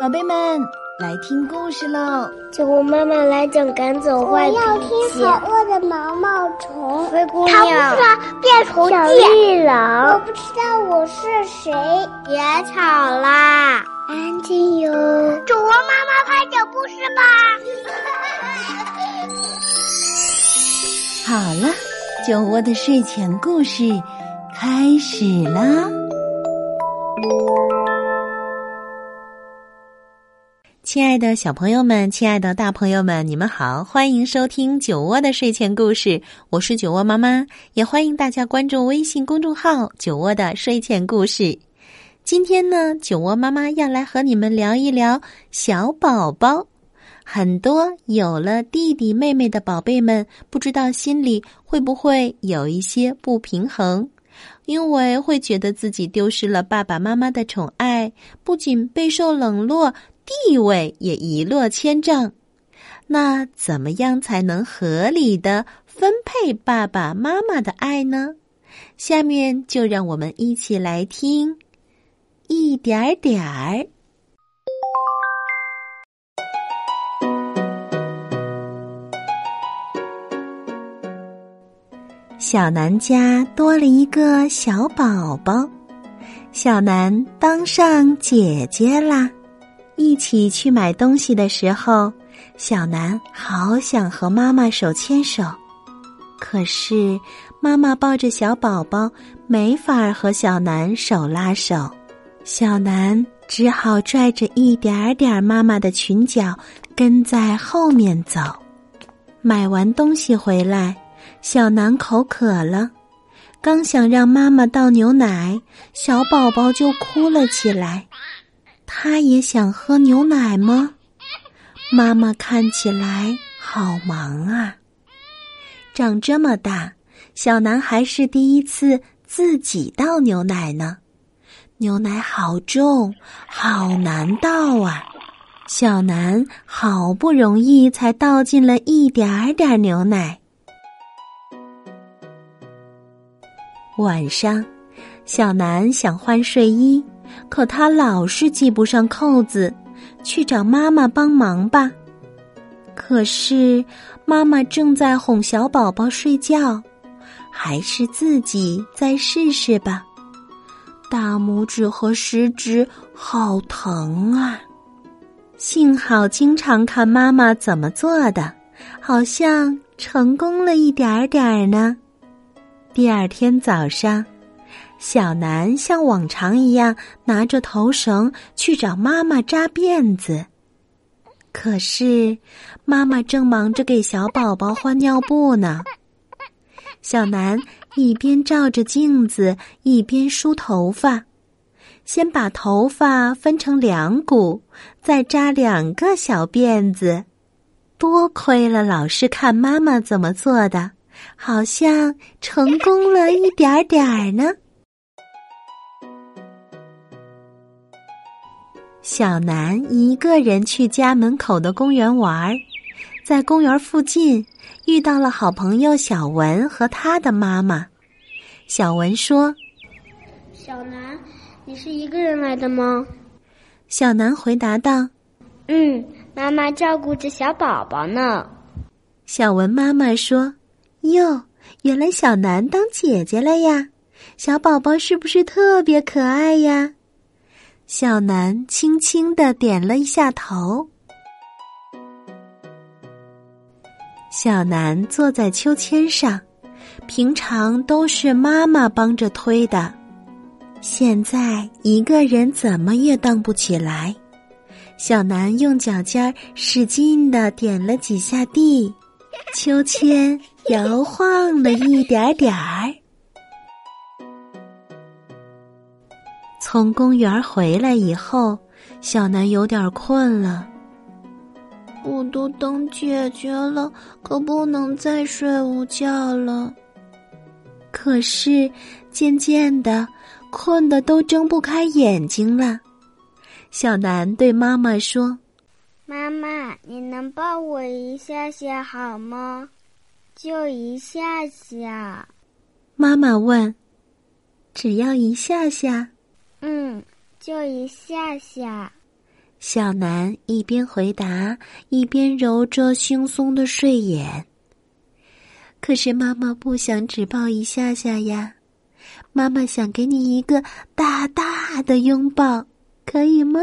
宝贝们，来听故事喽！酒窝妈妈来讲赶走坏脾气。我要听好饿的毛毛虫。灰姑娘。他不是变虫小绿狼。我不知道我是谁。别吵啦，安静哟。酒窝妈妈快讲故事吧。好了，酒窝的睡前故事开始啦！亲爱的小朋友们，亲爱的大朋友们，你们好，欢迎收听酒窝的睡前故事。我是酒窝妈妈，也欢迎大家关注微信公众号“酒窝的睡前故事”。今天呢，酒窝妈妈要来和你们聊一聊小宝宝。很多有了弟弟妹妹的宝贝们，不知道心里会不会有一些不平衡，因为会觉得自己丢失了爸爸妈妈的宠爱，不仅备受冷落。地位也一落千丈，那怎么样才能合理的分配爸爸妈妈的爱呢？下面就让我们一起来听一点点儿。小南家多了一个小宝宝，小南当上姐姐啦。一起去买东西的时候，小南好想和妈妈手牵手，可是妈妈抱着小宝宝，没法和小南手拉手。小南只好拽着一点点妈妈的裙角，跟在后面走。买完东西回来，小南口渴了，刚想让妈妈倒牛奶，小宝宝就哭了起来。他也想喝牛奶吗？妈妈看起来好忙啊。长这么大，小南还是第一次自己倒牛奶呢。牛奶好重，好难倒啊！小南好不容易才倒进了一点点牛奶。晚上，小南想换睡衣。可他老是系不上扣子，去找妈妈帮忙吧。可是妈妈正在哄小宝宝睡觉，还是自己再试试吧。大拇指和食指好疼啊！幸好经常看妈妈怎么做的，好像成功了一点点儿呢。第二天早上。小南像往常一样拿着头绳去找妈妈扎辫子，可是妈妈正忙着给小宝宝换尿布呢。小南一边照着镜子，一边梳头发，先把头发分成两股，再扎两个小辫子。多亏了老师看妈妈怎么做的，好像成功了一点点儿呢。小南一个人去家门口的公园玩，在公园附近遇到了好朋友小文和他的妈妈。小文说：“小南，你是一个人来的吗？”小南回答道：“嗯，妈妈照顾着小宝宝呢。”小文妈妈说：“哟，原来小南当姐姐了呀！小宝宝是不是特别可爱呀？”小南轻轻的点了一下头。小南坐在秋千上，平常都是妈妈帮着推的，现在一个人怎么也荡不起来。小南用脚尖使劲的点了几下地，秋千摇晃了一点点儿。从公园回来以后，小南有点困了。我都等姐姐了，可不能再睡午觉了。可是渐渐的，困得都睁不开眼睛了。小南对妈妈说：“妈妈，你能抱我一下下好吗？就一下下。”妈妈问：“只要一下下？”嗯，就一下下。小南一边回答，一边揉着惺忪的睡眼。可是妈妈不想只抱一下下呀，妈妈想给你一个大大的拥抱，可以吗？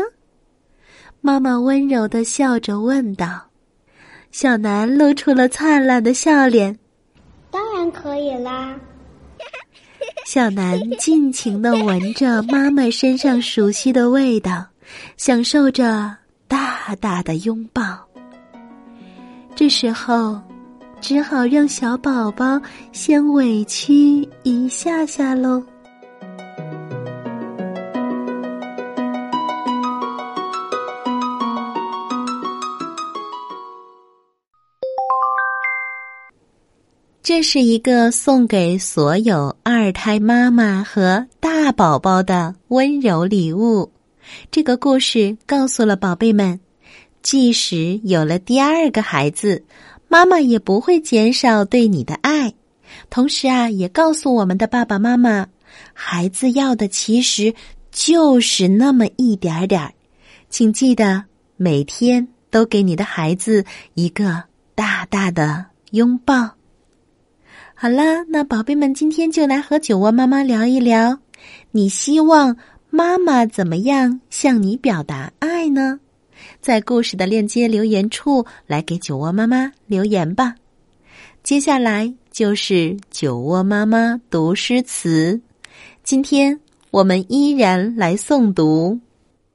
妈妈温柔的笑着问道。小南露出了灿烂的笑脸。当然可以啦。小南尽情的闻着妈妈身上熟悉的味道，享受着大大的拥抱。这时候。只好让小宝宝先委屈一下下喽。这是一个送给所有二胎妈妈和大宝宝的温柔礼物。这个故事告诉了宝贝们，即使有了第二个孩子。妈妈也不会减少对你的爱，同时啊，也告诉我们的爸爸妈妈，孩子要的其实就是那么一点点儿，请记得每天都给你的孩子一个大大的拥抱。好啦，那宝贝们，今天就来和酒窝妈妈聊一聊，你希望妈妈怎么样向你表达爱呢？在故事的链接留言处来给酒窝妈妈留言吧。接下来就是酒窝妈妈读诗词。今天我们依然来诵读《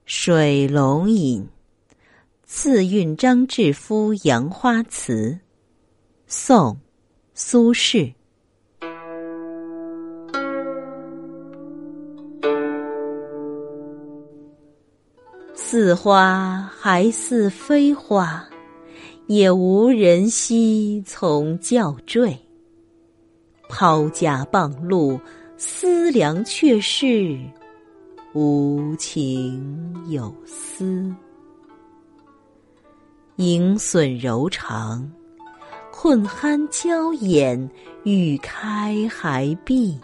水龙吟·次韵张志夫杨花词》，宋·苏轼。似花还似非花，也无人惜从教坠。抛家傍路思量，却是无情有思。盈损柔肠，困酣娇眼，欲开还闭。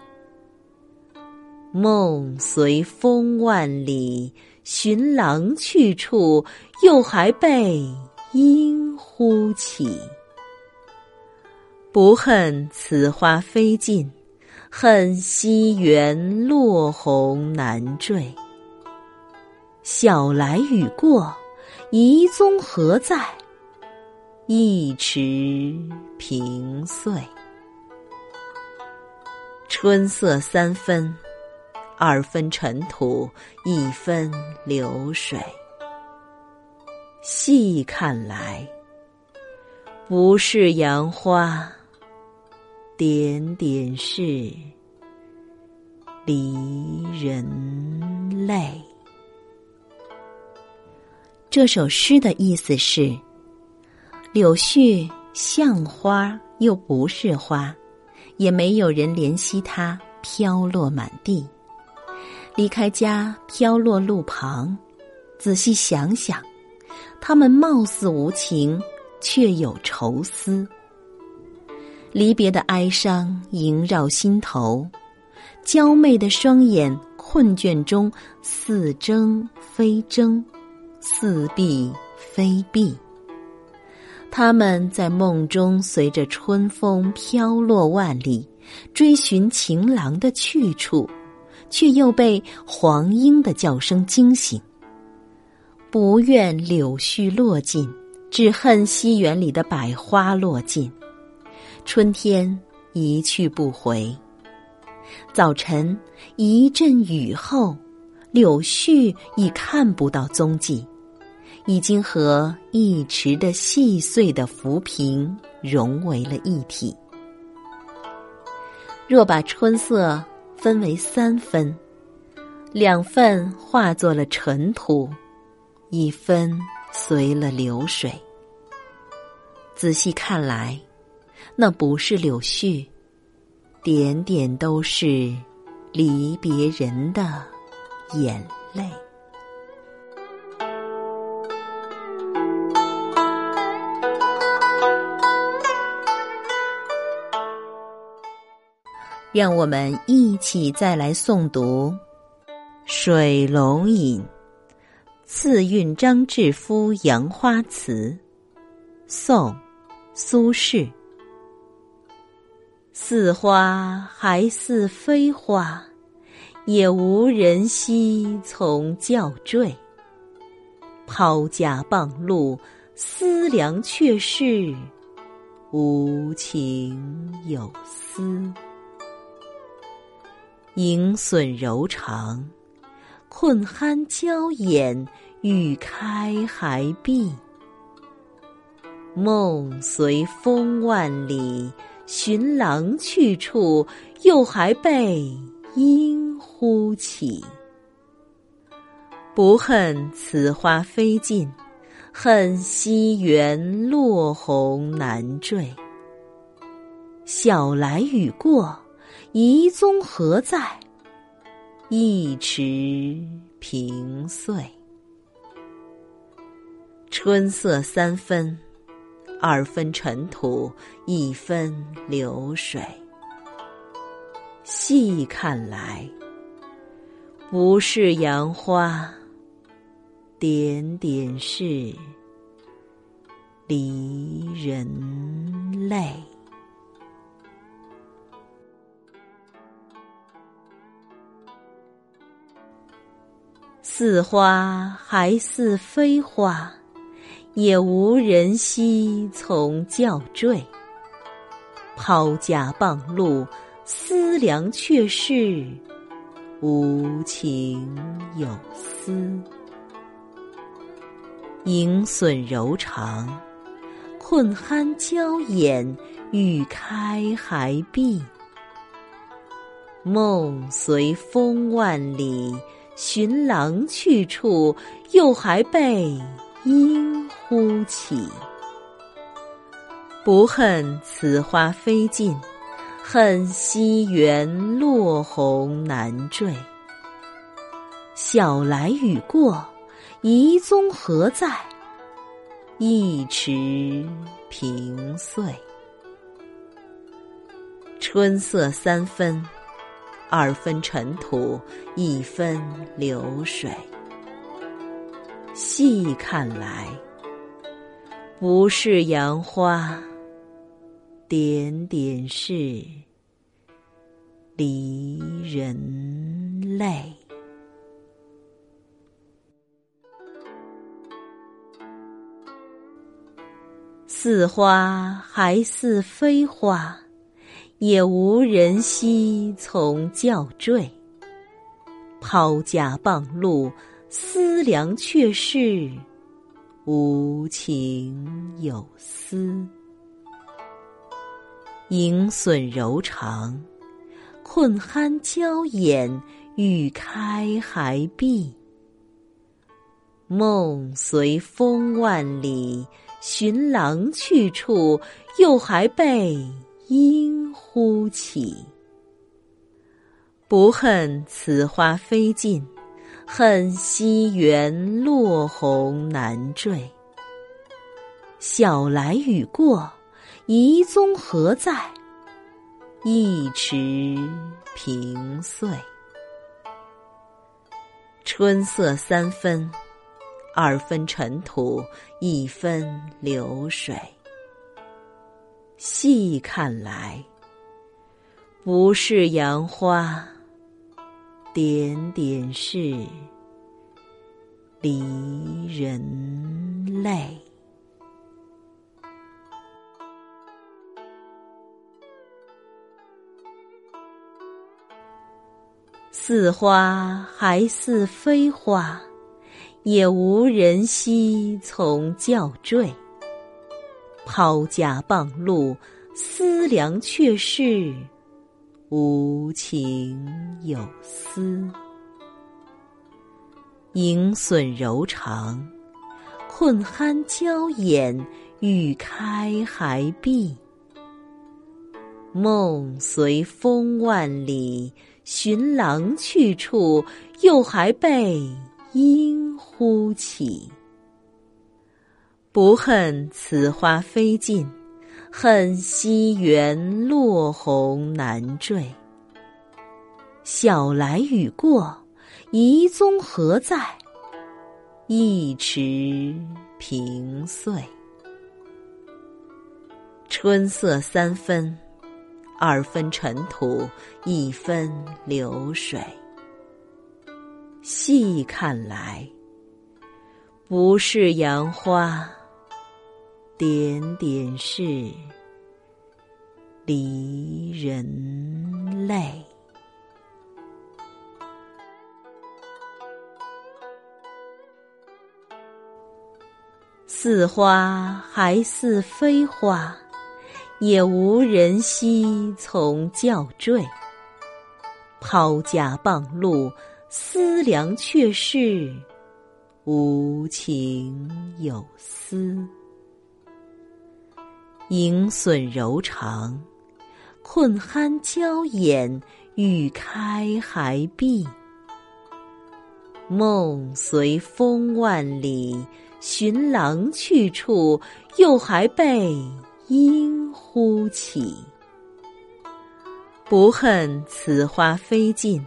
梦随风万里。寻郎去处，又还被莺呼起。不恨此花飞尽，恨西园落红难缀。晓来雨过，遗踪何在？一池平碎。春色三分。二分尘土，一分流水。细看来，不是杨花，点点是离人泪。这首诗的意思是：柳絮像花又不是花，也没有人怜惜它，飘落满地。离开家，飘落路旁，仔细想想，他们貌似无情，却有愁思。离别的哀伤萦绕心头，娇媚的双眼困倦中似睁非睁，似闭非闭。他们在梦中随着春风飘落万里，追寻情郎的去处。却又被黄莺的叫声惊醒。不愿柳絮落尽，只恨西园里的百花落尽。春天一去不回。早晨一阵雨后，柳絮已看不到踪迹，已经和一池的细碎的浮萍融为了一体。若把春色。分为三分，两份化作了尘土，一分随了流水。仔细看来，那不是柳絮，点点都是离别人的眼泪。让我们一起再来诵读《水龙吟·次韵张志夫《杨花词》，宋·苏轼。似花还似非花，也无人惜从教坠。抛家傍路，思量却是无情有思。盈损柔肠。困酣娇眼，欲开还闭。梦随风万里，寻郎去处，又还被莺呼起。不恨此花飞尽，恨西园落红难缀。晓来雨过，遗踪何在？一池平碎，春色三分，二分尘土，一分流水。细看来，不是杨花，点点是离人泪。似花还似非花，也无人惜从教坠。抛家傍路，思量却是无情有思。盈损柔肠，困酣娇眼，欲开还闭。梦随风万里。寻郎去处，又还被莺呼起。不恨此花飞尽，恨西园落红难缀。晓来雨过，遗踪何在？一池平碎。春色三分。二分尘土，一分流水。细看来，不是杨花，点点是离人泪。似花还似非花。也无人惜从教坠。抛家傍路，思量却是无情有思。盈损柔肠，困酣娇眼，欲开还闭。梦随风万里，寻郎去处，又还被。莺呼起，不恨此花飞尽，恨西园落红难缀。晓来雨过，遗踪何在？一池平碎。春色三分，二分尘土，一分流水。细看来，不是杨花，点点是离人泪。似花还似非花，也无人惜从教坠。抛家傍路，思量却是无情有思。盈损柔肠，困酣娇眼，欲开还闭。梦随风万里，寻郎去处，又还被莺呼起。不恨此花飞尽，恨西园落红难缀。晓来雨过，遗踪何在？一池平碎。春色三分，二分尘土，一分流水。细看来，不是杨花，点点是离人泪。似花还似非花，也无人惜从教坠。抛家傍路。思量却是无情有思，盈损柔肠，困酣娇眼，欲开还闭。梦随风万里寻郎去处，又还被莺呼起。不恨此花飞尽。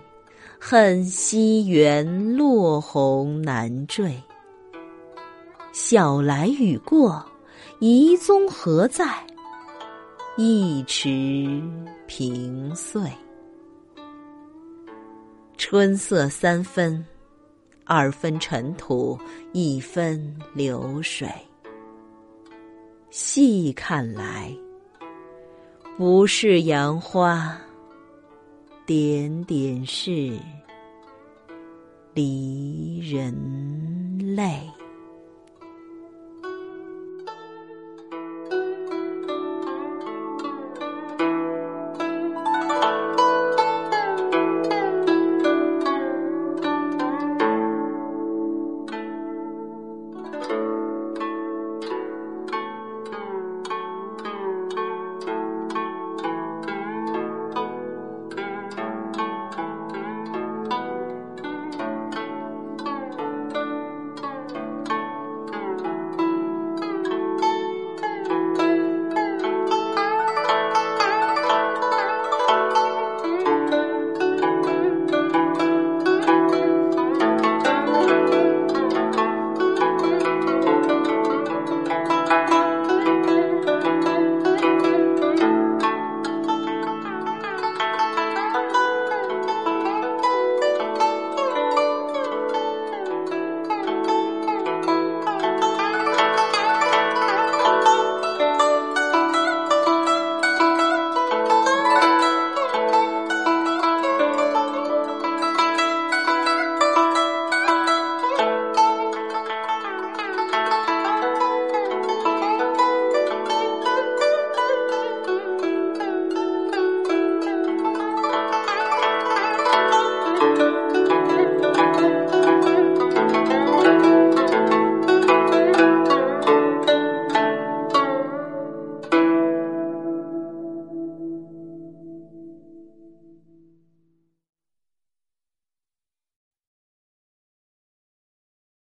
恨西园落红难缀，晓来雨过，遗踪何在？一池平碎。春色三分，二分尘土，一分流水。细看来，不是杨花。点点是离人泪。